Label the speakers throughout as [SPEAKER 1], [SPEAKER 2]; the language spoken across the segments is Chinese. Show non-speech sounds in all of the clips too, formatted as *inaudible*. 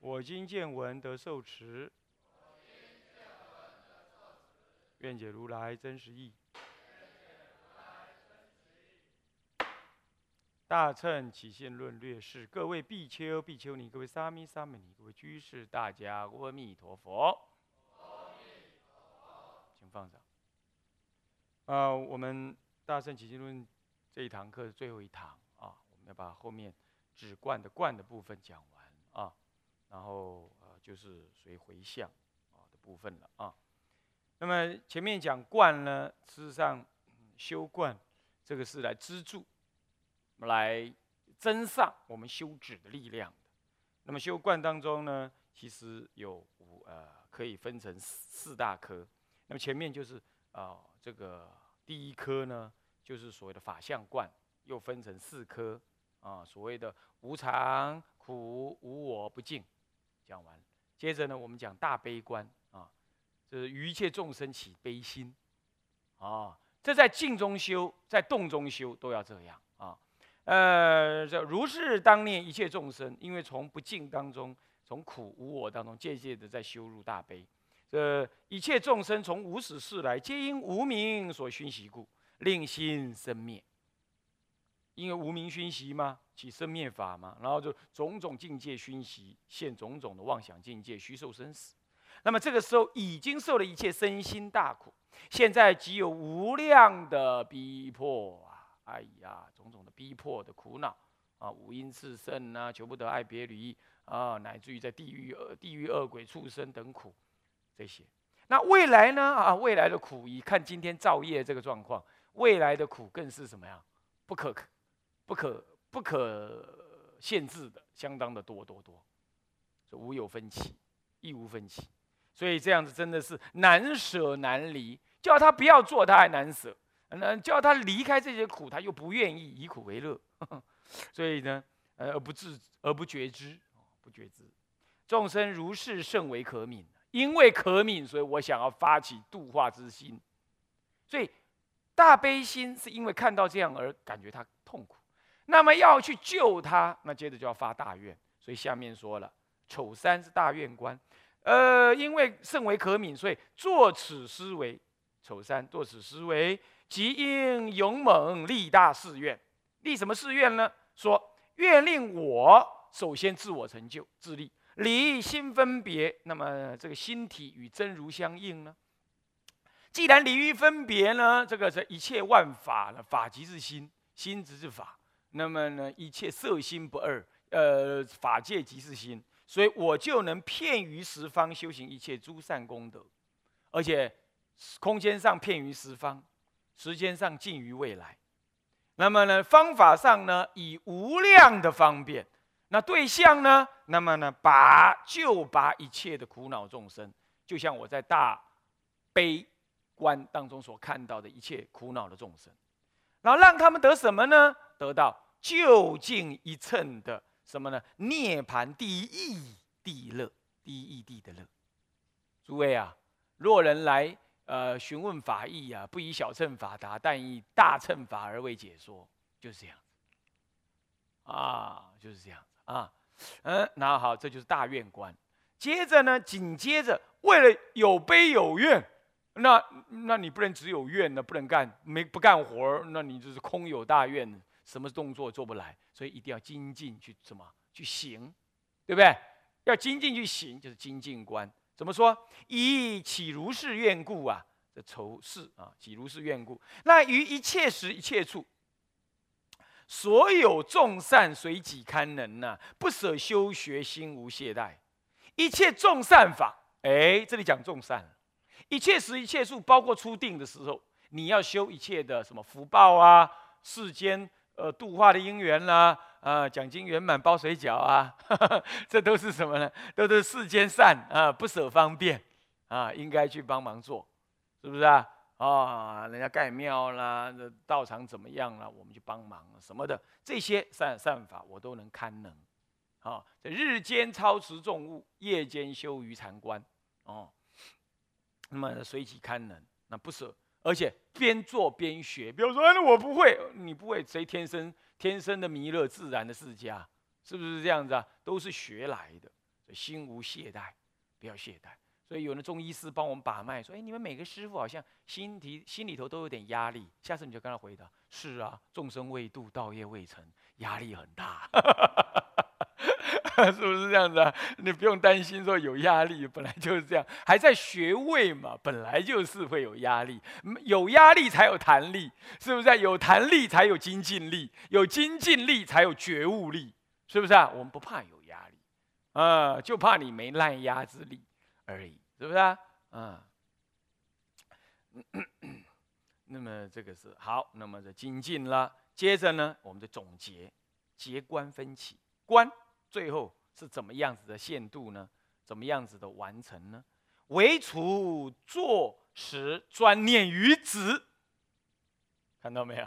[SPEAKER 1] 我今见闻得受持，愿解如来真实义。大乘起信论略释，各位比丘、比丘尼，各位沙弥、沙弥尼，各位居士，大家阿弥陀佛。请放上。啊，我们大乘起信论这一堂课是最后一堂啊，我们要把后面止观的观的部分讲完啊。然后呃，就是属于回向啊的部分了啊。那么前面讲观呢，事实上修观这个是来资助、来增上我们修止的力量的。那么修观当中呢，其实有五呃，可以分成四大科。那么前面就是啊，这个第一科呢，就是所谓的法相观，又分成四科啊，所谓的无常、苦、无我、不净。讲完，接着呢，我们讲大悲观啊，就是于一切众生起悲心啊。这在静中修，在动中修都要这样啊。呃，这如是当念一切众生，因为从不净当中，从苦无我当中，渐渐的在修入大悲。这一切众生从无始世来，皆因无名所熏习故，令心生灭。因为无名熏习嘛，起生灭法嘛，然后就种种境界熏习，现种种的妄想境界，虚受生死。那么这个时候已经受了一切身心大苦，现在即有无量的逼迫啊！哎呀，种种的逼迫的苦恼啊，五阴炽盛啊，求不得爱别离啊，乃至于在地狱地狱恶鬼畜生等苦这些。那未来呢？啊，未来的苦，一看今天造业这个状况，未来的苦更是什么呀？不可。不可不可限制的，相当的多多多，无有分歧，亦无分歧，所以这样子真的是难舍难离，叫他不要做，他还难舍；那叫他离开这些苦，他又不愿意，以苦为乐，*laughs* 所以呢，呃，而不自而不觉知，不觉知，众生如是甚为可悯，因为可悯，所以我想要发起度化之心，所以大悲心是因为看到这样而感觉他痛苦。那么要去救他，那接着就要发大愿。所以下面说了，丑三是大愿观，呃，因为甚为可悯，所以作此思维。丑三作此思维，即应勇猛立大誓愿。立什么誓愿呢？说愿令我首先自我成就自立，离心分别。那么这个心体与真如相应呢？既然离于分别呢，这个是一切万法呢，法即是心，心即是法。那么呢，一切色心不二，呃，法界即是心，所以我就能遍于十方修行一切诸善功德，而且空间上遍于十方，时间上尽于未来。那么呢，方法上呢，以无量的方便。那对象呢，那么呢，把就把一切的苦恼众生，就像我在大悲观当中所看到的一切苦恼的众生，然后让他们得什么呢？得到就近一寸的什么呢？涅盘第一地乐，第一义地的乐。诸位啊，若人来呃询问法义啊，不以小乘法答，但以大乘法而为解说，就是这样啊，就是这样啊。嗯，那好，这就是大愿观。接着呢，紧接着为了有悲有愿，那那你不能只有愿呢，不能干没不干活那你就是空有大愿。什么动作做不来，所以一定要精进去什么去行，对不对？要精进去行，就是精进观。怎么说？以岂如是愿故啊？这仇视啊，岂如是愿故？那于一切时一切处，所有众善随己堪能呐，不舍修学心无懈怠。一切众善法，哎，这里讲众善一切时一切数，包括初定的时候，你要修一切的什么福报啊，世间。呃，度化的因缘啦，啊，奖金圆满包水饺啊，*laughs* 这都是什么呢？都是世间善啊，不舍方便啊，应该去帮忙做，是不是啊？啊，人家盖庙啦，这道场怎么样了，我们去帮忙什么的，这些善善法我都能堪能。啊，这日间操持重物，夜间修于禅观，哦，那么随即堪能，那不舍，而且边做边学。比如说，哎我不会，你不会，谁天生天生的弥勒自然的世家，是不是这样子啊？都是学来的，心无懈怠，不要懈怠。所以有的中医师帮我们把脉，说：“哎，你们每个师傅好像心提心里头都有点压力。”下次你就跟他回答：“是啊，众生未度，道业未成，压力很大。” *laughs* 是不是这样子啊？你不用担心说有压力，本来就是这样，还在学位嘛，本来就是会有压力，有压力才有弹力，是不是？有弹力才有精进力，有精进力才有觉悟力，是不是啊？我们不怕有压力，啊，就怕你没烂压之力而已，是不是啊？啊，*coughs* 那么这个是好，那么就精进了。接着呢，我们的总结，结观分歧，观。最后是怎么样子的限度呢？怎么样子的完成呢？唯除坐时专念于子，看到没有？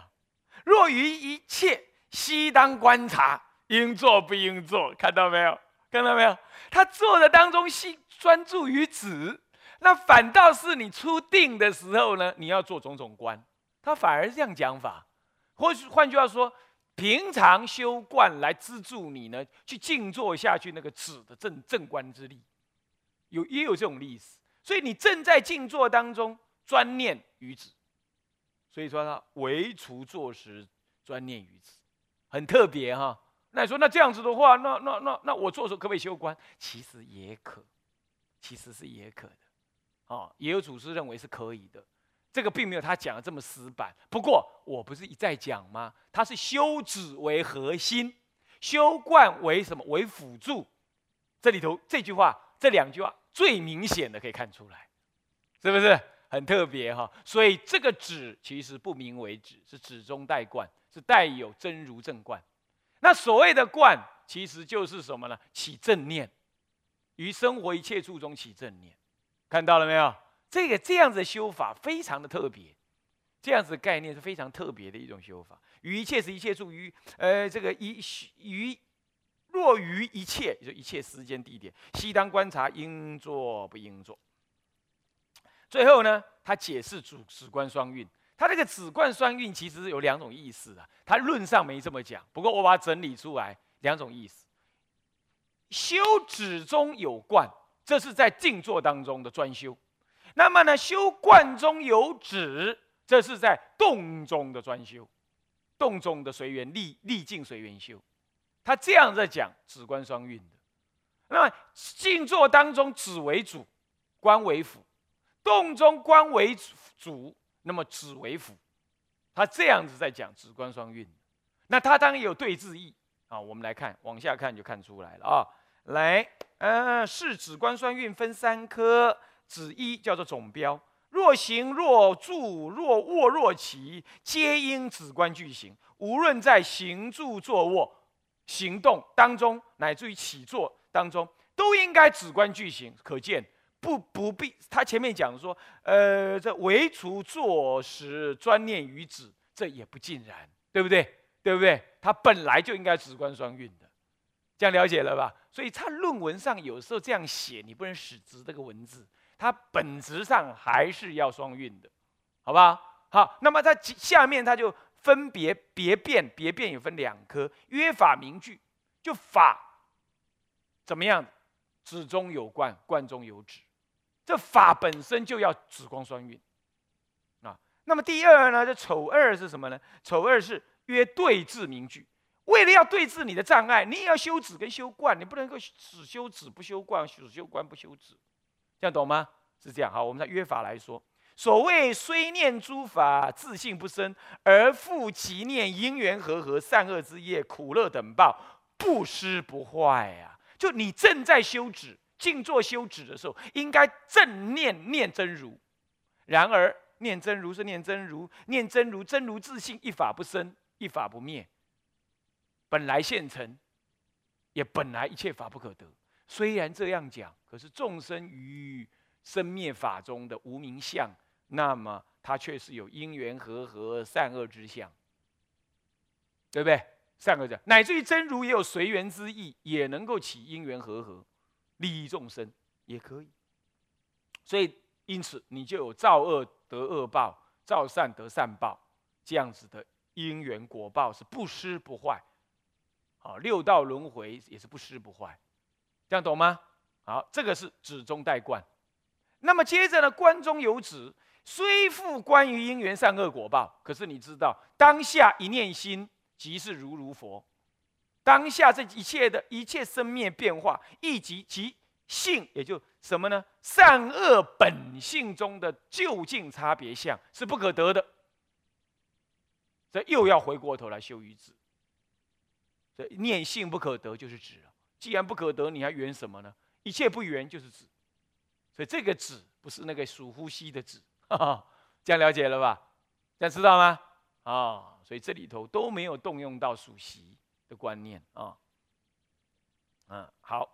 [SPEAKER 1] 若于一切悉当观察，应做不应做，看到没有？看到没有？他做的当中心专注于子，那反倒是你出定的时候呢，你要做种种观，他反而这样讲法，或许换句话说。平常修观来资助你呢，去静坐下去那个止的正正观之力，有也有这种意思。所以你正在静坐当中专念于止，所以说他唯除坐时专念于止，很特别哈。那你说那这样子的话，那那那那我做时候可不可以修观？其实也可，其实是也可的，哦，也有祖师认为是可以的。这个并没有他讲的这么死板，不过我不是一再讲吗？他是修止为核心，修观为什么？为辅助。这里头这句话，这两句话最明显的可以看出来，是不是很特别哈？所以这个止其实不名为止，是止中带观，是带有真如正观。那所谓的观，其实就是什么呢？起正念，于生活一切处中起正念，看到了没有？这个这样子的修法非常的特别，这样子的概念是非常特别的一种修法。于一切是一切处于呃这个一于若于一切，就一切时间地点，悉当观察应做不应做。最后呢，他解释主止观双运，他这个止观双运其实是有两种意思啊，他论上没这么讲，不过我把它整理出来两种意思。修止中有观，这是在静坐当中的专修。那么呢，修观中有止，这是在动中的专修，动中的随缘立立静随缘修，他这样在讲止观双运的。那么静坐当中止为主，观为辅；动中观为主，那么止为辅。他这样子在讲止观双运。那他当然有对字意啊。我们来看，往下看就看出来了啊。来，呃，是止观双运分三科。子一叫做总标，若行若住若卧若起，皆应止观具行。无论在行住坐卧、行动当中，乃至于起坐当中，都应该止观具行。可见不不必他前面讲说，呃，这唯除坐时专念于止，这也不尽然，对不对？对不对？他本来就应该止观双运的，这样了解了吧？所以他论文上有时候这样写，你不能使直这个文字。它本质上还是要双运的，好不好？那么在下面它就分别别变，别变也分两科，约法名句，就法怎么样？止中有观，观中有止，这法本身就要止光双运啊。那么第二呢？这丑二是什么呢？丑二是约对治名句，为了要对治你的障碍，你也要修止跟修观，你不能够只修止不修观，只修观不修止。这样懂吗？是这样。好，我们在约法来说，所谓虽念诸法自信不生，而复其念因缘和合善恶之业苦乐等报不失不坏呀。就你正在修止、静坐修止的时候，应该正念念真如。然而念真如是念真如，念真如真如自信一法不生，一法不灭。本来现成，也本来一切法不可得。虽然这样讲，可是众生于生灭法中的无名相，那么它却是有因缘和合、善恶之相，对不对？善恶者，乃至于真如也有随缘之意，也能够起因缘和合，利益众生也可以。所以，因此你就有造恶得恶报，造善得善报，这样子的因缘果报是不失不坏。好，六道轮回也是不失不坏，这样懂吗？好，这个是指中带观。那么接着呢，观中有指，虽复关于因缘善恶果报，可是你知道，当下一念心即是如如佛。当下这一切的一切生灭变化，亦即即性，也就什么呢？善恶本性中的究竟差别相是不可得的。这又要回过头来修于止。这念性不可得就是止了。既然不可得，你还缘什么呢？一切不圆就是止。所以这个止不是那个数呼吸的止，这样了解了吧？这样知道吗？啊，所以这里头都没有动用到数息的观念啊。嗯，好，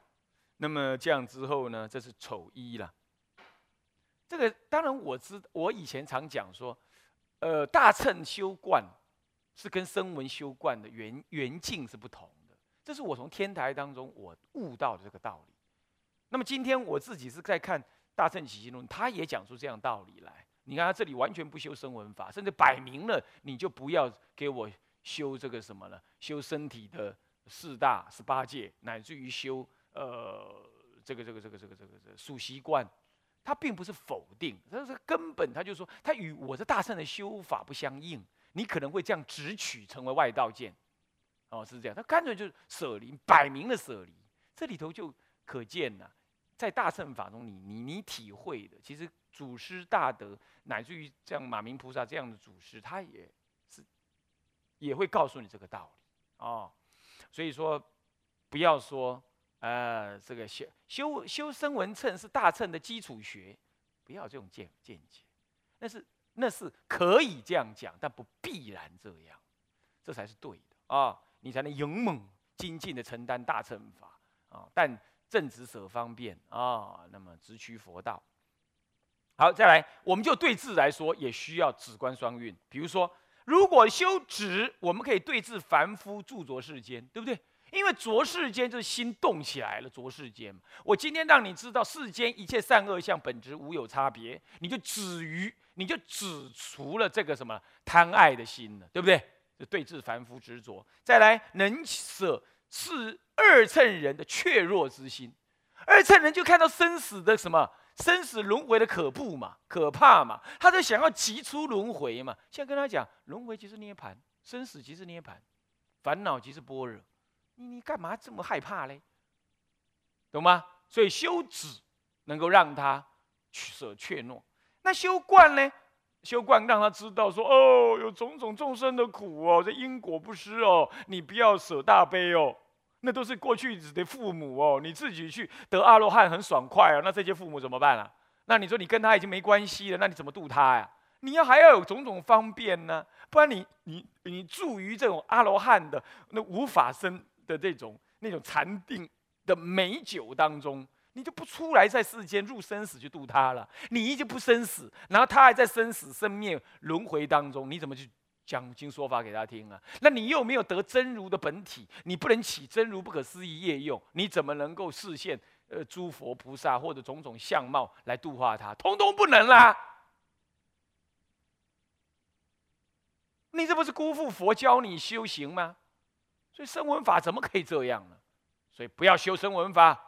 [SPEAKER 1] 那么这样之后呢，这是丑一了。这个当然我知，我以前常讲说，呃，大乘修观是跟声闻修观的原原境是不同的，这是我从天台当中我悟到的这个道理。那么今天我自己是在看《大乘起信论》，他也讲出这样道理来。你看他这里完全不修声闻法，甚至摆明了你就不要给我修这个什么了，修身体的四大十八界，乃至于修呃这个这个这个这个这个这个数习惯，他并不是否定，他是根本他就说他与我的大乘的修法不相应，你可能会这样直取成为外道见，哦是这样，他干脆就是舍离，摆明了舍离，这里头就可见了。在大乘法中，你你你体会的，其实祖师大德，乃至于像马明菩萨这样的祖师，他也是也会告诉你这个道理哦。所以说，不要说呃，这个修修修声闻称是大乘的基础学，不要这种见见解，那是那是可以这样讲，但不必然这样，这才是对的啊，你才能勇猛精进的承担大乘法啊，但。正直舍方便啊，那么直趋佛道。好，再来，我们就对治来说，也需要止观双运。比如说，如果修止，我们可以对治凡夫著着世间，对不对？因为着世间就是心动起来了，着世间。我今天让你知道世间一切善恶相本质无有差别，你就止于，你就止除了这个什么贪爱的心了，对不对？就对治凡夫执着。再来，能舍。是二乘人的怯弱之心，二乘人就看到生死的什么生死轮回的可怖嘛，可怕嘛，他就想要急出轮回嘛。现在跟他讲，轮回即是涅盘，生死即是涅盘，烦恼即是般若，你你干嘛这么害怕嘞？懂吗？所以修止能够让他舍怯懦，那修观呢？修观让他知道说哦，有种种众生的苦哦，这因果不失哦，你不要舍大悲哦，那都是过去的父母哦，你自己去得阿罗汉很爽快啊，那这些父母怎么办啊？那你说你跟他已经没关系了，那你怎么度他呀？你要还要有种种方便呢，不然你你你住于这种阿罗汉的那无法生的这种那种禅定的美酒当中。你就不出来在世间入生死去度他了，你已经不生死，然后他还在生死生灭轮回当中，你怎么去讲经说法给他听啊？那你又没有得真如的本体，你不能起真如不可思议业用，你怎么能够视现呃诸佛菩萨或者种种相貌来度化他？通通不能啦！你这不是辜负佛教你修行吗？所以声闻法怎么可以这样呢？所以不要修声闻法。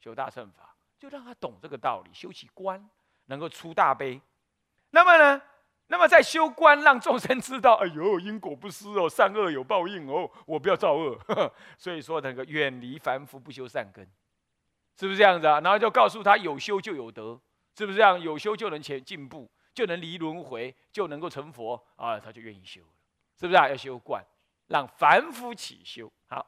[SPEAKER 1] 修大乘法，就让他懂这个道理，修起观，能够出大悲。那么呢，那么在修观，让众生知道，哎呦，因果不失哦，善恶有报应哦，我不要造恶。*laughs* 所以说，那个远离凡夫，不修善根，是不是这样子啊？然后就告诉他，有修就有得，是不是这样？有修就能前进步，就能离轮回，就能够成佛啊，他就愿意修了，是不是啊？要修观，让凡夫起修，好，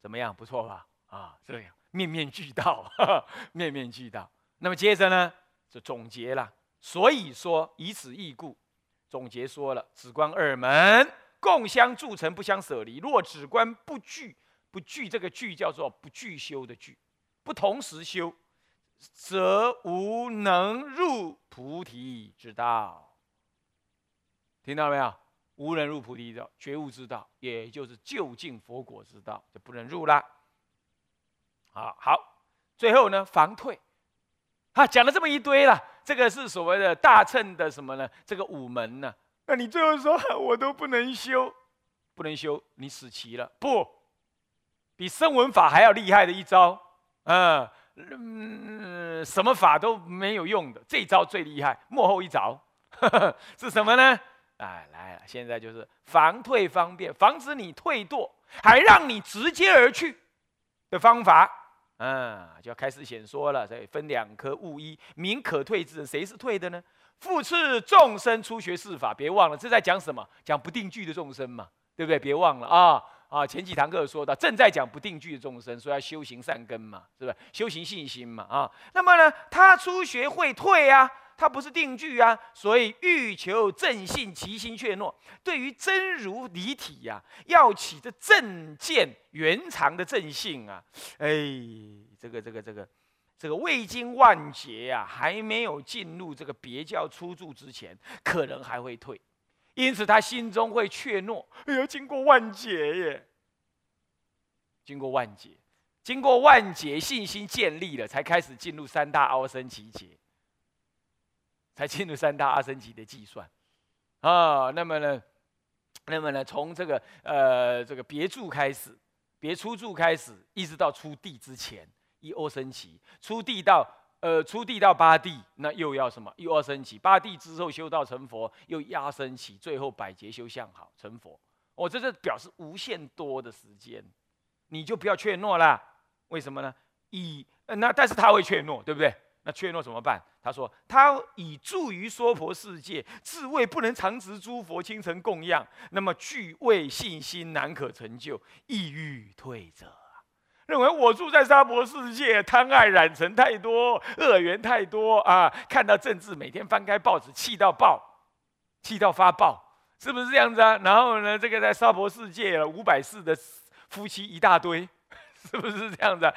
[SPEAKER 1] 怎么样？不错吧？啊，这样面面俱到，*laughs* 面面俱到。那么接着呢，就总结了。所以说，以此异故，总结说了：只观二门，共相铸成，不相舍离。若只观不具，不具这个具叫做不具修的具，不同时修，则无能入菩提之道。听到没有？无人入菩提道，觉悟之道，也就是就近佛果之道，就不能入了。好好，最后呢，防退。啊，讲了这么一堆了，这个是所谓的大乘的什么呢？这个五门呢？那你最后说 *laughs* 我都不能修，不能修，你死棋了。不，比声闻法还要厉害的一招，嗯，什么法都没有用的，这招最厉害，幕后一招 *laughs* 是什么呢？哎，来了，现在就是防退方便，防止你退堕，还让你直接而去的方法。嗯，就要开始显说了，所以分两科物一，名可退之人，谁是退的呢？复次众生初学四法，别忘了，这在讲什么？讲不定句的众生嘛，对不对？别忘了啊啊！前几堂课说到，正在讲不定句的众生，说要修行善根嘛，是不是？修行信心嘛啊。那么呢，他初学会退啊。它不是定句啊，所以欲求正信，其心却懦。对于真如离体呀，要起这正见圆常的正性啊，哎，这个这个这个这个未经万劫呀，还没有进入这个别教出住之前，可能还会退，因此他心中会怯懦。哎呀，经过万劫耶，经过万劫，经过万劫，信心建立了，才开始进入三大奥生奇劫。才进入三大阿僧祇的计算，啊，那么呢，那么呢，从这个呃这个别住开始，别出住开始，一直到出地之前一阿僧祇，出地到呃出地到八地，那又要什么？又要升起，八地之后修道成佛，又压升起，最后百劫修相好成佛。我这是表示无限多的时间，你就不要怯懦啦。为什么呢？以那但是他会怯懦，对不对？那怯懦怎么办？他说：“他以住于娑婆世界，自谓不能常持诸佛亲尘供养，那么具畏信心难可成就，意欲退者，认为我住在娑婆世界，贪爱染尘太多，恶缘太多啊！看到政治，每天翻开报纸，气到爆，气到发爆，是不是这样子啊？然后呢，这个在娑婆世界五百世的夫妻一大堆，*laughs* 是不是这样子？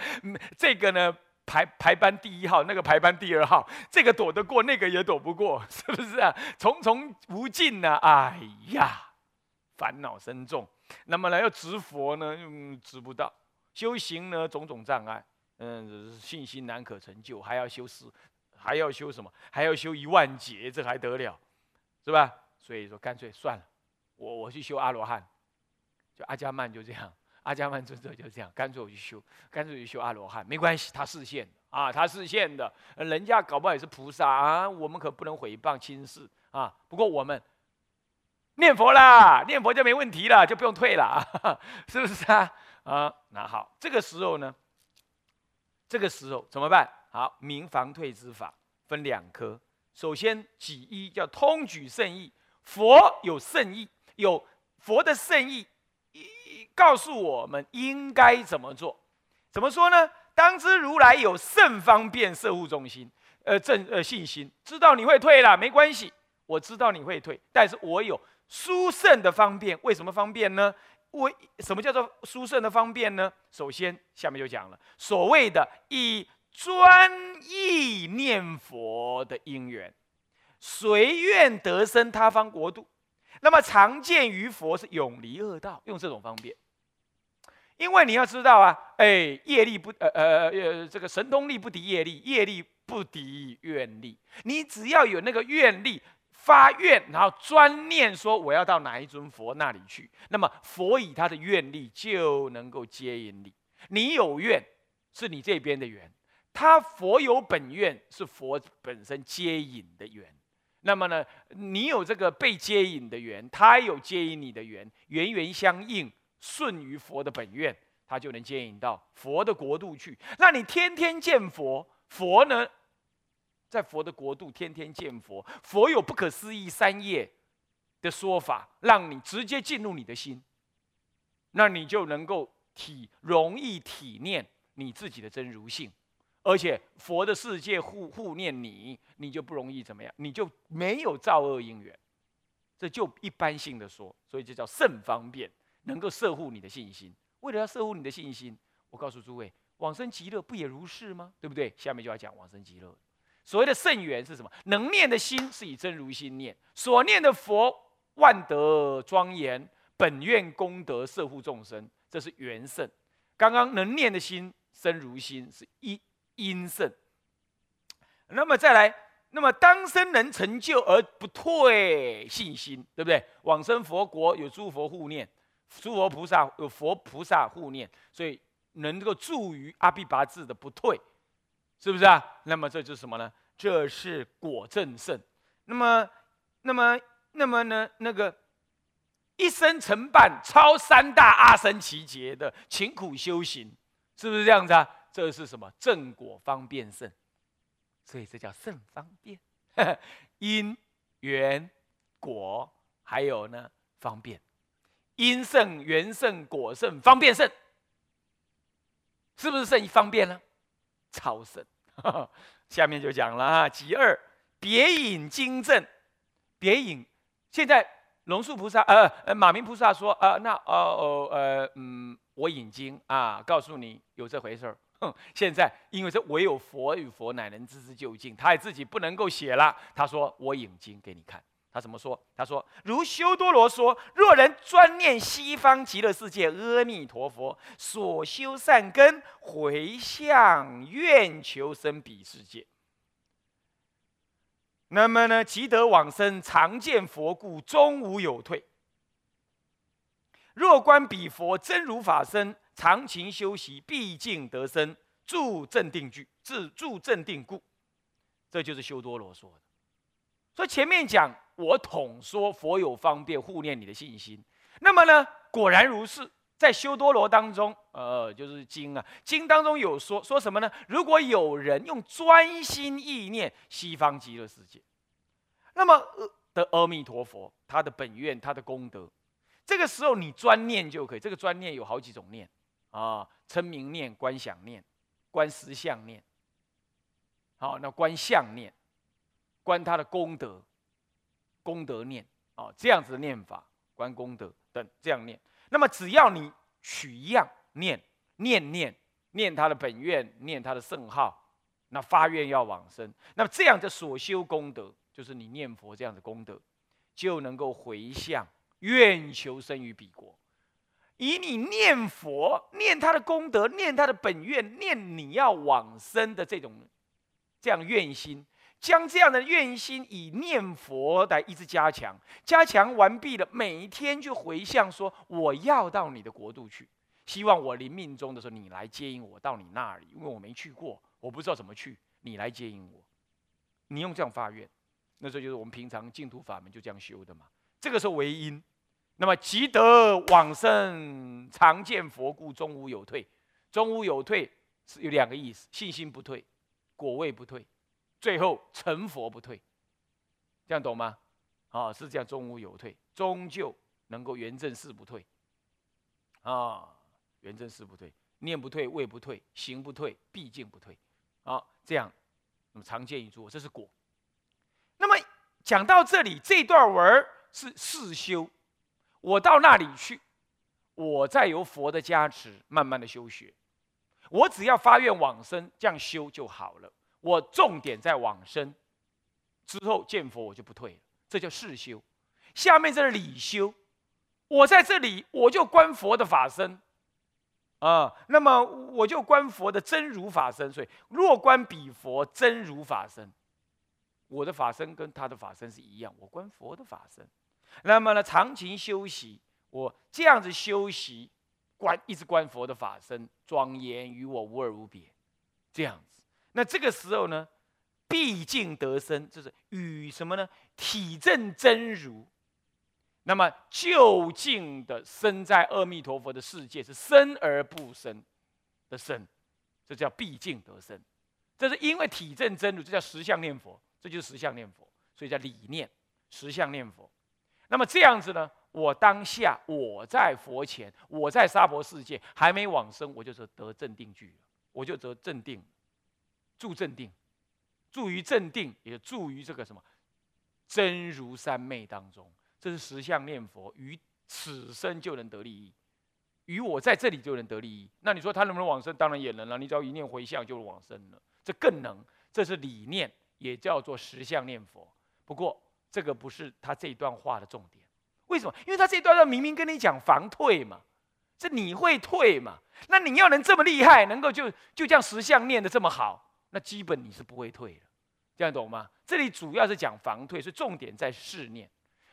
[SPEAKER 1] 这个呢？”排排班第一号，那个排班第二号，*laughs* 这个躲得过，那个也躲不过，*laughs* 是不是啊？重重无尽呢，哎呀，烦恼深重。那么呢，要执佛呢，嗯，执不到；修行呢，种种障碍，嗯，信心难可成就，还要修四，还要修什么？还要修一万劫，这还得了，是吧？所以说，干脆算了，我我去修阿罗汉，就阿伽曼就这样。阿伽曼尊者就是这样，干脆我去修，干脆去修阿罗汉，没关系，他视线啊，他视线的，人家搞不好也是菩萨啊，我们可不能诽谤轻视啊。不过我们念佛啦，念佛就没问题了，就不用退了啊，*laughs* 是不是啊？啊，那好，这个时候呢，这个时候怎么办？好，明防退之法分两科，首先几一叫通举圣意，佛有圣意，有佛的圣意。告诉我们应该怎么做？怎么说呢？当知如来有甚方便摄护众心，呃，正呃信心，知道你会退了，没关系，我知道你会退，但是我有殊胜的方便。为什么方便呢？为什么叫做殊胜的方便呢？首先，下面就讲了所谓的以专意念佛的因缘，随愿得生他方国度。那么常见于佛是永离恶道，用这种方便。因为你要知道啊，哎，业力不呃呃呃，这个神通力不敌业力，业力不敌愿力。你只要有那个愿力发愿，然后专念说我要到哪一尊佛那里去，那么佛以他的愿力就能够接引你。你有愿是你这边的缘，他佛有本愿是佛本身接引的缘。那么呢，你有这个被接引的缘，他有接引你的缘，缘缘相应。顺于佛的本愿，他就能接引到佛的国度去。那你天天见佛，佛呢，在佛的国度天天见佛，佛有不可思议三业的说法，让你直接进入你的心，那你就能够体容易体念你自己的真如性，而且佛的世界护护念你，你就不容易怎么样，你就没有造恶因缘。这就一般性的说，所以就叫甚方便，能够摄护你的信心。为了要摄护你的信心，我告诉诸位，往生极乐不也如是吗？对不对？下面就要讲往生极乐。所谓的圣缘是什么？能念的心是以真如心念，所念的佛万德庄严，本愿功德摄护众生，这是缘圣。刚刚能念的心生如心是因因圣。那么再来，那么当生能成就而不退信心，对不对？往生佛国有诸佛护念，诸佛菩萨有佛菩萨护念，所以能够助于阿毗跋致的不退。是不是啊？那么这就是什么呢？这是果正胜。那么，那么，那么呢？那个一生承办超三大阿僧祇劫的勤苦修行，是不是这样子啊？这是什么？正果方便胜。所以这叫胜方便。*laughs* 因缘果还有呢方便，因胜缘胜果胜方便胜，是不是胜于方便呢？超胜。*laughs* 下面就讲了啊，其二别引经正，别引。现在龙树菩萨呃呃马明菩萨说呃那哦哦呃嗯我引经啊，告诉你有这回事儿。哼，现在因为这唯有佛与佛乃能知之究竟，他也自己不能够写了。他说我引经给你看。他怎么说？他说：“如修多罗说，若人专念西方极乐世界阿弥陀佛所修善根，回向愿求生彼世界，那么呢，即得往生，常见佛故，终无有退。若观彼佛真如法身，常勤修习，毕竟得生，助正定具，自助正定故。这就是修多罗说的。所以前面讲。”我统说佛有方便护念你的信心，那么呢，果然如是，在修多罗当中，呃，就是经啊，经当中有说说什么呢？如果有人用专心意念西方极乐世界，那么的阿弥陀佛，他的本愿，他的功德，这个时候你专念就可以。这个专念有好几种念啊，称名念、观想念、观实相念，好，那观相念，观他的功德。功德念啊，这样子的念法，观功德等这样念。那么只要你取样念，念念念他的本愿，念他的圣号，那发愿要往生，那么这样的所修功德，就是你念佛这样的功德，就能够回向愿求生于彼国。以你念佛念他的功德，念他的本愿，念你要往生的这种这样愿心。将这样的愿心以念佛来一直加强，加强完毕了，每一天就回向说：“我要到你的国度去，希望我临命终的时候，你来接引我到你那里，因为我没去过，我不知道怎么去，你来接引我。”你用这样发愿，那时候就是我们平常净土法门就这样修的嘛。这个时候为因，那么即得往生，常见佛故，终无有退。终无有退是有两个意思：信心不退，果位不退。最后成佛不退，这样懂吗？啊，是这样，终无有退，终究能够圆正事不退。啊，圆正事不退，念不退，位不退，行不退，毕竟不退。啊，这样，那么常见一诸，这是果。那么讲到这里，这段文是世修，我到那里去，我再由佛的加持，慢慢的修学，我只要发愿往生，这样修就好了。我重点在往生之后见佛，我就不退了，这叫世修。下面这是理修，我在这里我就观佛的法身啊，那么我就观佛的真如法身。所以若观彼佛真如法身，我的法身跟他的法身是一样，我观佛的法身。那么呢，长勤修习，我这样子修习观，一直观佛的法身，庄严与我无二无别，这样子。那这个时候呢，毕竟得生，就是与什么呢？体证真如，那么究竟的生在阿弥陀佛的世界，是生而不生的生，这叫毕竟得生。这是因为体证真如，这叫实相念佛，这就是实相念佛，所以叫理念实相念佛。那么这样子呢，我当下我在佛前，我在娑婆世界还没往生，我就是得正定句了，我就得正定。助镇定，助于镇定，也助于这个什么真如三昧当中。这是实相念佛，于此生就能得利益，与我在这里就能得利益。那你说他能不能往生？当然也能了。你只要一念回向就是往生了，这更能。这是理念，也叫做实相念佛。不过这个不是他这一段话的重点。为什么？因为他这一段话明明跟你讲防退嘛，这你会退嘛？那你要能这么厉害，能够就就这样实相念的这么好，那基本你是不会退的。这样懂吗？这里主要是讲防退，所以重点在试念。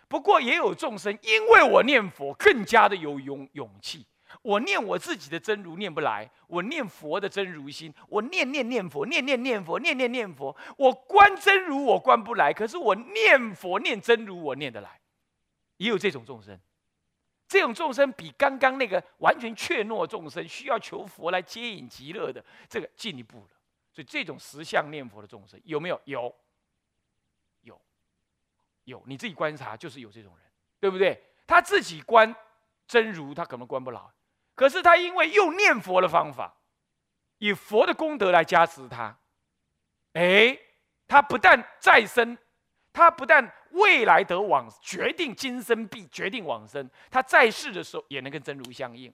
[SPEAKER 1] 不过也有众生，因为我念佛更加的有勇勇气。我念我自己的真如念不来，我念佛的真如心，我念念念佛，念念念佛，念念念佛，我观真如我观不来，可是我念佛念真如我念得来。也有这种众生，这种众生比刚刚那个完全怯懦众生需要求佛来接引极乐的这个进一步了。所以这种实相念佛的众生有没有？有，有，有。你自己观察，就是有这种人，对不对？他自己观真如，他可能观不牢，可是他因为用念佛的方法，以佛的功德来加持他，哎，他不但再生，他不但未来得往，决定今生必决定往生，他在世的时候也能跟真如相应。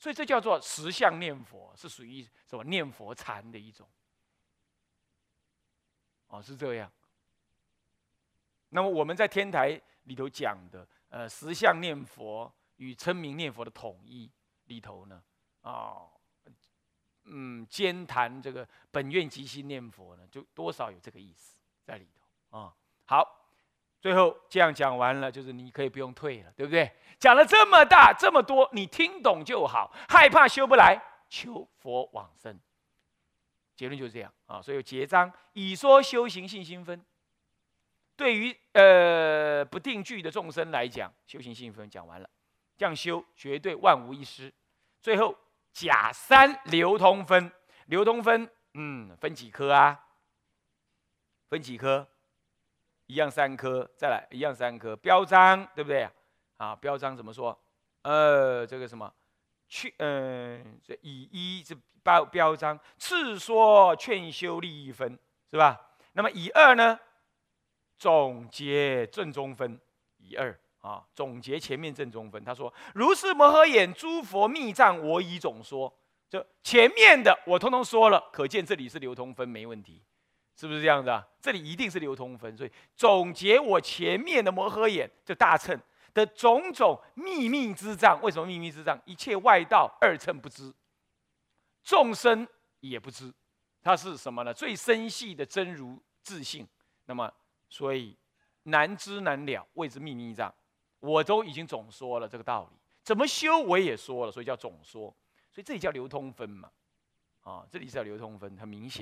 [SPEAKER 1] 所以这叫做实相念佛，是属于什么念佛禅的一种。哦，是这样。那么我们在天台里头讲的，呃，实相念佛与称名念佛的统一里头呢，啊，嗯，兼谈这个本愿即心念佛呢，就多少有这个意思在里头啊。好。最后这样讲完了，就是你可以不用退了，对不对？讲了这么大这么多，你听懂就好。害怕修不来，求佛往生。结论就是这样啊。所以结章以说修行信心分。对于呃不定句的众生来讲，修行信心分讲完了，这样修绝对万无一失。最后假三流通分，流通分，嗯，分几科啊？分几科？一样三颗，再来一样三颗，标章对不对啊？标章怎么说？呃，这个什么去？嗯，这以一这标标章，次说劝修利益分是吧？那么以二呢？总结正中分，以二啊，总结前面正中分。他说：如是摩诃眼诸佛密藏，我已总说。就前面的我通通说了，可见这里是流通分，没问题。是不是这样子啊？这里一定是流通分，所以总结我前面的摩诃眼，就大乘的种种秘密之障。为什么秘密之障？一切外道二乘不知，众生也不知，它是什么呢？最深细的真如自性。那么，所以难知难了，谓之秘密障。我都已经总说了这个道理，怎么修我也说了，所以叫总说。所以这里叫流通分嘛，啊，这里是叫流通分，很明显。